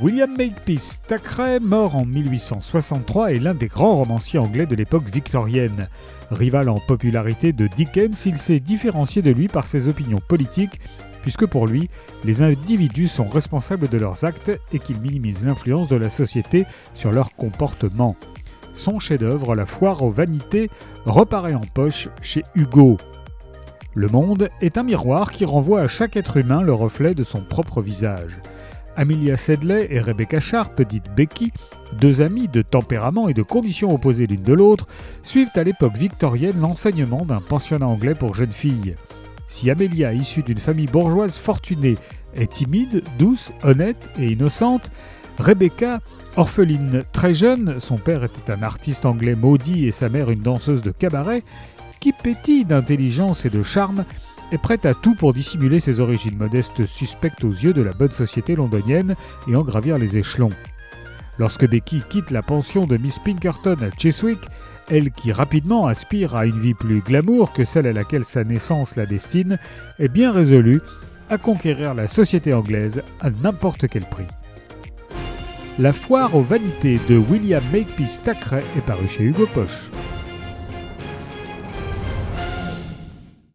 William Makepeace Thackeray, mort en 1863, est l'un des grands romanciers anglais de l'époque victorienne. Rival en popularité de Dickens, il s'est différencié de lui par ses opinions politiques, puisque pour lui, les individus sont responsables de leurs actes et qu'il minimise l'influence de la société sur leur comportement. Son chef-d'œuvre, La foire aux vanités, reparaît en poche chez Hugo. Le monde est un miroir qui renvoie à chaque être humain le reflet de son propre visage. Amelia Sedley et Rebecca Sharp, dite Becky, deux amies de tempérament et de conditions opposées l'une de l'autre, suivent à l'époque victorienne l'enseignement d'un pensionnat anglais pour jeunes filles. Si Amelia, issue d'une famille bourgeoise fortunée, est timide, douce, honnête et innocente, Rebecca, orpheline très jeune, son père était un artiste anglais maudit et sa mère une danseuse de cabaret, qui pétille d'intelligence et de charme, est prête à tout pour dissimuler ses origines modestes suspectes aux yeux de la bonne société londonienne et en gravir les échelons. Lorsque Becky quitte la pension de Miss Pinkerton à Cheswick, elle qui rapidement aspire à une vie plus glamour que celle à laquelle sa naissance la destine, est bien résolue à conquérir la société anglaise à n'importe quel prix. La foire aux vanités de William Makepeace Thackeray est parue chez Hugo Poche.